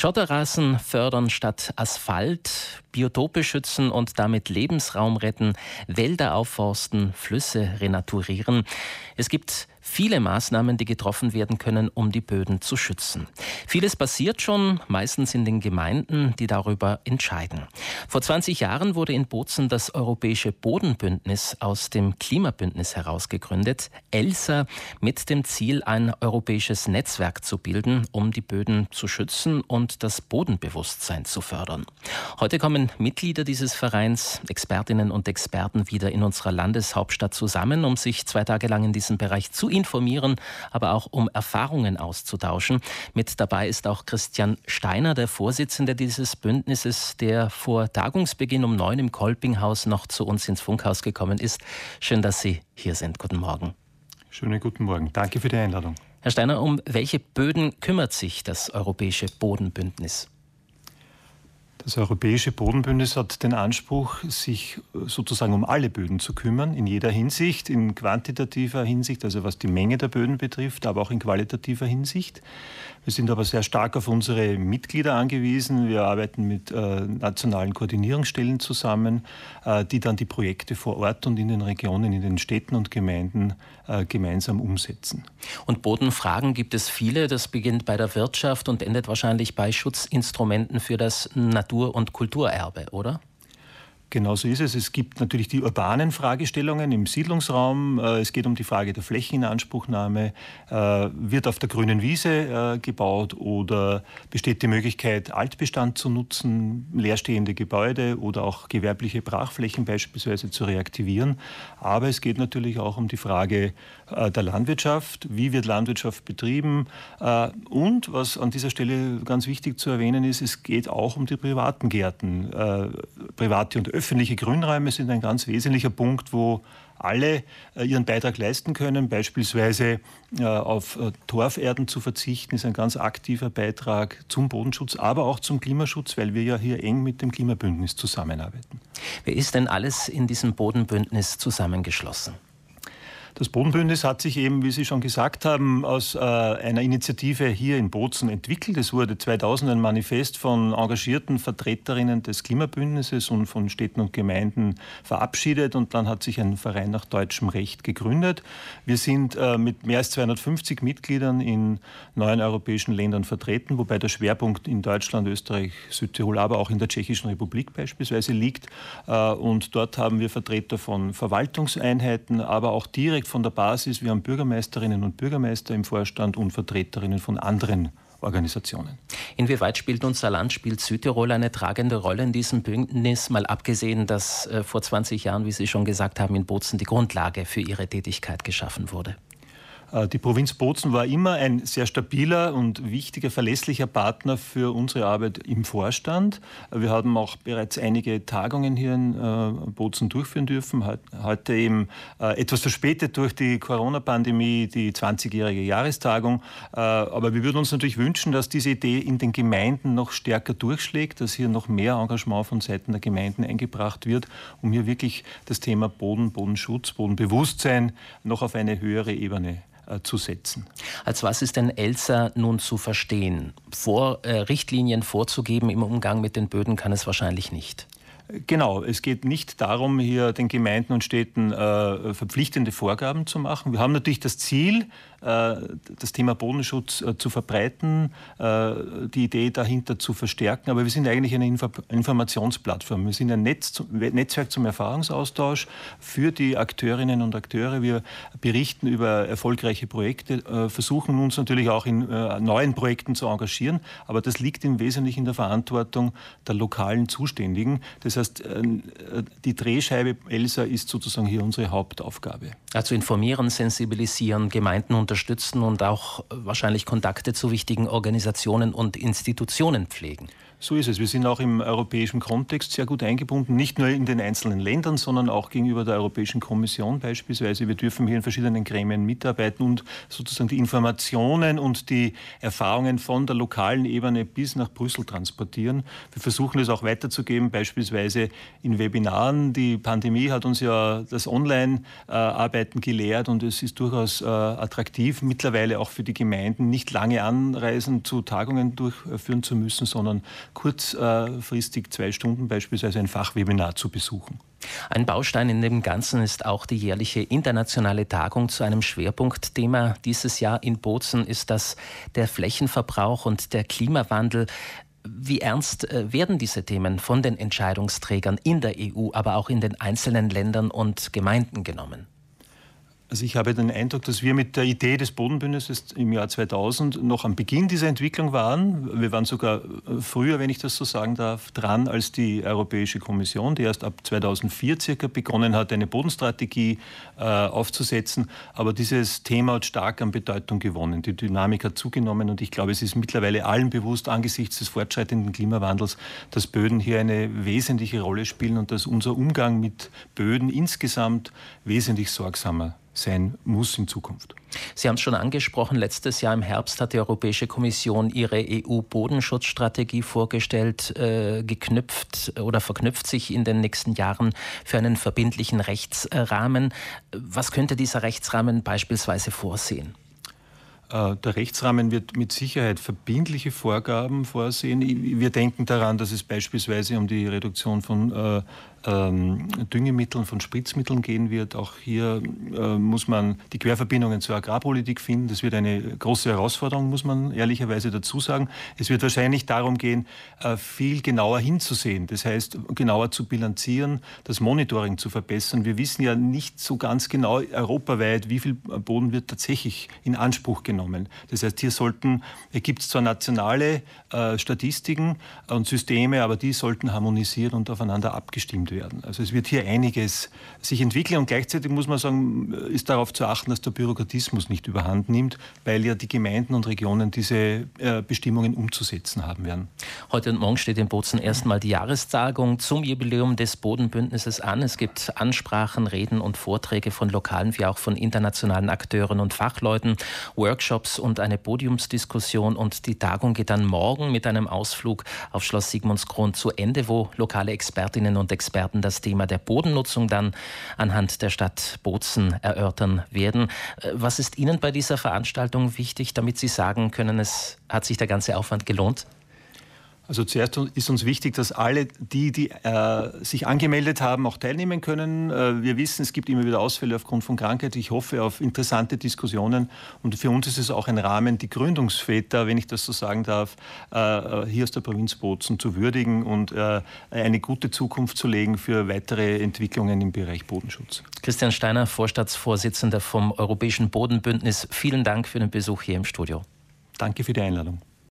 Schotterrasen fördern statt Asphalt, Biotope schützen und damit Lebensraum retten, Wälder aufforsten, Flüsse renaturieren. Es gibt viele Maßnahmen, die getroffen werden können, um die Böden zu schützen. Vieles passiert schon, meistens in den Gemeinden, die darüber entscheiden. Vor 20 Jahren wurde in Bozen das Europäische Bodenbündnis aus dem Klimabündnis herausgegründet, ELSA, mit dem Ziel, ein europäisches Netzwerk zu bilden, um die Böden zu schützen und das Bodenbewusstsein zu fördern. Heute kommen Mitglieder dieses Vereins, Expertinnen und Experten wieder in unserer Landeshauptstadt zusammen, um sich zwei Tage lang in diesem Bereich zu informieren, aber auch um Erfahrungen auszutauschen. Mit dabei ist auch Christian Steiner, der Vorsitzende dieses Bündnisses, der vor Tagungsbeginn um neun im Kolpinghaus noch zu uns ins Funkhaus gekommen ist. Schön, dass Sie hier sind. Guten Morgen. Schönen guten Morgen. Danke für die Einladung. Herr Steiner, um welche Böden kümmert sich das Europäische Bodenbündnis? Das Europäische Bodenbündnis hat den Anspruch, sich sozusagen um alle Böden zu kümmern, in jeder Hinsicht, in quantitativer Hinsicht, also was die Menge der Böden betrifft, aber auch in qualitativer Hinsicht. Wir sind aber sehr stark auf unsere Mitglieder angewiesen. Wir arbeiten mit äh, nationalen Koordinierungsstellen zusammen, äh, die dann die Projekte vor Ort und in den Regionen, in den Städten und Gemeinden äh, gemeinsam umsetzen. Und Bodenfragen gibt es viele. Das beginnt bei der Wirtschaft und endet wahrscheinlich bei Schutzinstrumenten für das Natur- und Kulturerbe, oder? Genau so ist es. Es gibt natürlich die urbanen Fragestellungen im Siedlungsraum. Äh, es geht um die Frage der Flächeninanspruchnahme. Äh, wird auf der grünen Wiese äh, gebaut oder besteht die Möglichkeit, Altbestand zu nutzen, leerstehende Gebäude oder auch gewerbliche Brachflächen beispielsweise zu reaktivieren? Aber es geht natürlich auch um die Frage der Landwirtschaft. Wie wird Landwirtschaft betrieben? Und was an dieser Stelle ganz wichtig zu erwähnen ist, es geht auch um die privaten Gärten, private und öffentliche öffentliche Grünräume sind ein ganz wesentlicher Punkt, wo alle äh, ihren Beitrag leisten können. Beispielsweise äh, auf äh, Torferden zu verzichten, ist ein ganz aktiver Beitrag zum Bodenschutz, aber auch zum Klimaschutz, weil wir ja hier eng mit dem Klimabündnis zusammenarbeiten. Wer ist denn alles in diesem Bodenbündnis zusammengeschlossen? Das Bodenbündnis hat sich eben, wie Sie schon gesagt haben, aus äh, einer Initiative hier in Bozen entwickelt. Es wurde 2000 ein Manifest von engagierten Vertreterinnen des Klimabündnisses und von Städten und Gemeinden verabschiedet und dann hat sich ein Verein nach deutschem Recht gegründet. Wir sind äh, mit mehr als 250 Mitgliedern in neun europäischen Ländern vertreten, wobei der Schwerpunkt in Deutschland, Österreich, Südtirol, aber auch in der Tschechischen Republik beispielsweise liegt. Äh, und dort haben wir Vertreter von Verwaltungseinheiten, aber auch direkt direkt von der Basis. Wir haben Bürgermeisterinnen und Bürgermeister im Vorstand und Vertreterinnen von anderen Organisationen. Inwieweit spielt unser Land, spielt Südtirol eine tragende Rolle in diesem Bündnis, mal abgesehen, dass äh, vor 20 Jahren, wie Sie schon gesagt haben, in Bozen die Grundlage für Ihre Tätigkeit geschaffen wurde? Äh, die Provinz Bozen war immer ein sehr stabiler und wichtiger, verlässlicher Partner für unsere Arbeit im Vorstand. Wir haben auch bereits einige Tagungen hier in äh, Bozen durchführen dürfen. Heute eben äh, etwas verspätet durch die Corona-Pandemie, die 20-jährige Jahrestagung. Aber wir würden uns natürlich wünschen, dass diese Idee in den Gemeinden noch stärker durchschlägt, dass hier noch mehr Engagement von Seiten der Gemeinden eingebracht wird, um hier wirklich das Thema Boden, Bodenschutz, Bodenbewusstsein noch auf eine höhere Ebene zu setzen. Als was ist denn ELSA nun zu verstehen? Vor, äh, Richtlinien vorzugeben im Umgang mit den Böden kann es wahrscheinlich nicht. Genau, es geht nicht darum, hier den Gemeinden und Städten äh, verpflichtende Vorgaben zu machen. Wir haben natürlich das Ziel, äh, das Thema Bodenschutz äh, zu verbreiten, äh, die Idee dahinter zu verstärken. Aber wir sind eigentlich eine Informationsplattform. Wir sind ein Netz, Netzwerk zum Erfahrungsaustausch für die Akteurinnen und Akteure. Wir berichten über erfolgreiche Projekte, versuchen uns natürlich auch in neuen Projekten zu engagieren. Aber das liegt im Wesentlichen in der Verantwortung der lokalen Zuständigen. Das heißt, die Drehscheibe Elsa ist sozusagen hier unsere Hauptaufgabe. Also informieren, sensibilisieren, Gemeinden und unterstützen und auch wahrscheinlich Kontakte zu wichtigen Organisationen und Institutionen pflegen. So ist es. Wir sind auch im europäischen Kontext sehr gut eingebunden, nicht nur in den einzelnen Ländern, sondern auch gegenüber der Europäischen Kommission beispielsweise. Wir dürfen hier in verschiedenen Gremien mitarbeiten und sozusagen die Informationen und die Erfahrungen von der lokalen Ebene bis nach Brüssel transportieren. Wir versuchen es auch weiterzugeben, beispielsweise in Webinaren. Die Pandemie hat uns ja das Online-Arbeiten gelehrt und es ist durchaus äh, attraktiv attraktiv, mittlerweile auch für die Gemeinden nicht lange Anreisen zu Tagungen durchführen zu müssen, sondern kurzfristig zwei Stunden beispielsweise ein Fachwebinar zu besuchen. Ein Baustein in dem Ganzen ist auch die jährliche internationale Tagung zu einem Schwerpunktthema. Dieses Jahr in Bozen ist das der Flächenverbrauch und der Klimawandel. Wie ernst äh, werden diese Themen von den Entscheidungsträgern in der EU, aber auch in den einzelnen Ländern und Gemeinden genommen? Also ich habe den Eindruck, dass wir mit der Idee des Bodenbündnisses im Jahr 2000 noch am Beginn dieser Entwicklung waren. Wir waren sogar äh, früher, wenn ich das so sagen darf, dran als die Europäische Kommission, die erst ab 2004 circa begonnen hat, eine Bodenstrategie äh, aufzusetzen. Aber dieses Thema hat stark an Bedeutung gewonnen. Die Dynamik hat zugenommen und ich glaube, es ist mittlerweile allen bewusst angesichts des fortschreitenden Klimawandels, dass Böden hier eine wesentliche Rolle spielen und dass unser Umgang mit Böden insgesamt wesentlich sorgsamer sein muss in Zukunft. Sie haben es schon angesprochen, letztes Jahr im Herbst hat die Europäische Kommission ihre EU-Bodenschutzstrategie vorgestellt, äh, geknüpft oder verknüpft sich in den nächsten Jahren für einen verbindlichen Rechtsrahmen. Was könnte dieser Rechtsrahmen beispielsweise vorsehen? Äh, der Rechtsrahmen wird mit Sicherheit verbindliche Vorgaben vorsehen. Wir denken daran, dass es beispielsweise um die Reduktion von äh, ähm, Düngemitteln, von Spritzmitteln gehen wird. Auch hier äh, muss man die Querverbindungen zur Agrarpolitik finden. Das wird eine große Herausforderung, muss man ehrlicherweise dazu sagen. Es wird wahrscheinlich darum gehen, äh, viel genauer hinzusehen. Das heißt, genauer zu bilanzieren, das Monitoring zu verbessern. Wir wissen ja nicht so ganz genau europaweit, wie viel Boden wird tatsächlich in Anspruch genommen. Das heißt, hier sollten, gibt es zwar nationale äh, Statistiken und Systeme, aber die sollten harmonisiert und aufeinander abgestimmt werden. Also es wird hier einiges sich entwickeln und gleichzeitig muss man sagen, ist darauf zu achten, dass der Bürokratismus nicht überhand nimmt, weil ja die Gemeinden und Regionen diese äh, Bestimmungen umzusetzen haben werden. Heute und morgen steht in Bozen erstmal die Jahrestagung zum Jubiläum des Bodenbündnisses an. Es gibt Ansprachen, Reden und Vorträge von lokalen wie auch von internationalen Akteuren und Fachleuten, Workshops und eine Podiumsdiskussion und die Tagung geht dann morgen mit einem Ausflug auf Schloss Sigmundskron zu Ende, wo lokale Expertinnen und Experten Experten das Thema der Bodennutzung dann anhand der Stadt Bozen erörtern werden. Äh, was ist Ihnen bei dieser Veranstaltung wichtig, damit Sie sagen können, es hat sich der ganze Aufwand gelohnt? Also zuerst ist uns wichtig, dass alle die, die äh, sich angemeldet haben, auch teilnehmen können. Äh, wir wissen, es gibt immer wieder Ausfälle aufgrund von Krankheit. Ich hoffe auf interessante Diskussionen. Und für uns ist es auch ein Rahmen, die Gründungsväter, wenn ich das so sagen darf, äh, hier aus der Provinz Bozen zu würdigen und äh, eine gute Zukunft zu legen für weitere Entwicklungen im Bereich Bodenschutz. Christian Steiner, Vorstaatsvorsitzender vom Europäischen Bodenbündnis, vielen Dank für den Besuch hier im Studio. Danke für die Einladung.